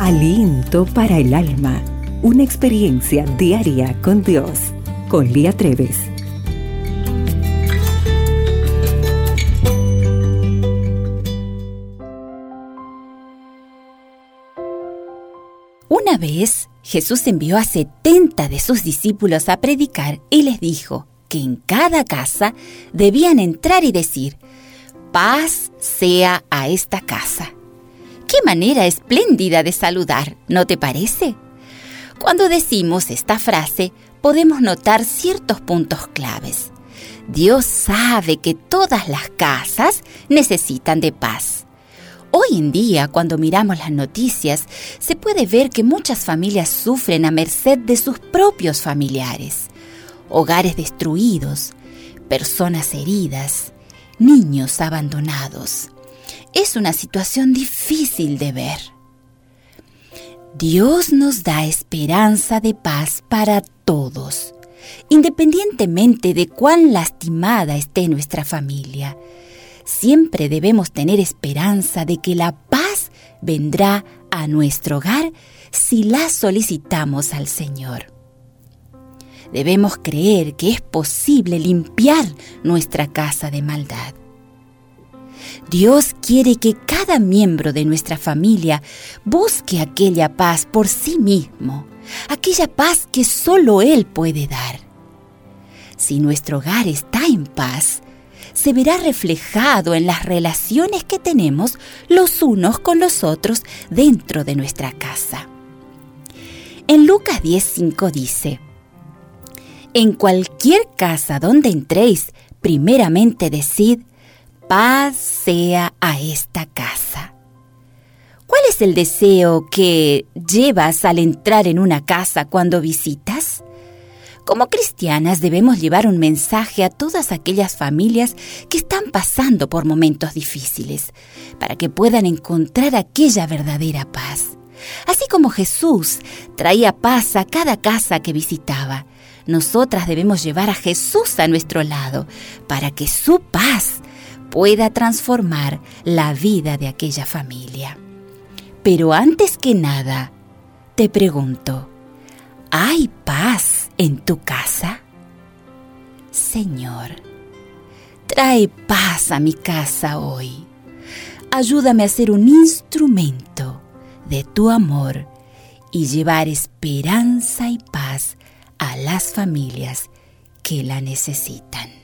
Aliento para el alma. Una experiencia diaria con Dios. Con Lía Treves. Una vez Jesús envió a setenta de sus discípulos a predicar y les dijo que en cada casa debían entrar y decir, paz sea a esta casa. Qué manera espléndida de saludar, ¿no te parece? Cuando decimos esta frase, podemos notar ciertos puntos claves. Dios sabe que todas las casas necesitan de paz. Hoy en día, cuando miramos las noticias, se puede ver que muchas familias sufren a merced de sus propios familiares. Hogares destruidos, personas heridas, niños abandonados. Es una situación difícil de ver. Dios nos da esperanza de paz para todos, independientemente de cuán lastimada esté nuestra familia. Siempre debemos tener esperanza de que la paz vendrá a nuestro hogar si la solicitamos al Señor. Debemos creer que es posible limpiar nuestra casa de maldad. Dios quiere que cada miembro de nuestra familia busque aquella paz por sí mismo, aquella paz que solo Él puede dar. Si nuestro hogar está en paz, se verá reflejado en las relaciones que tenemos los unos con los otros dentro de nuestra casa. En Lucas 10:5 dice, En cualquier casa donde entréis, primeramente decid, paz sea a esta casa. ¿Cuál es el deseo que llevas al entrar en una casa cuando visitas? Como cristianas debemos llevar un mensaje a todas aquellas familias que están pasando por momentos difíciles, para que puedan encontrar aquella verdadera paz. Así como Jesús traía paz a cada casa que visitaba, nosotras debemos llevar a Jesús a nuestro lado, para que su paz pueda transformar la vida de aquella familia. Pero antes que nada, te pregunto, ¿hay paz en tu casa? Señor, trae paz a mi casa hoy. Ayúdame a ser un instrumento de tu amor y llevar esperanza y paz a las familias que la necesitan.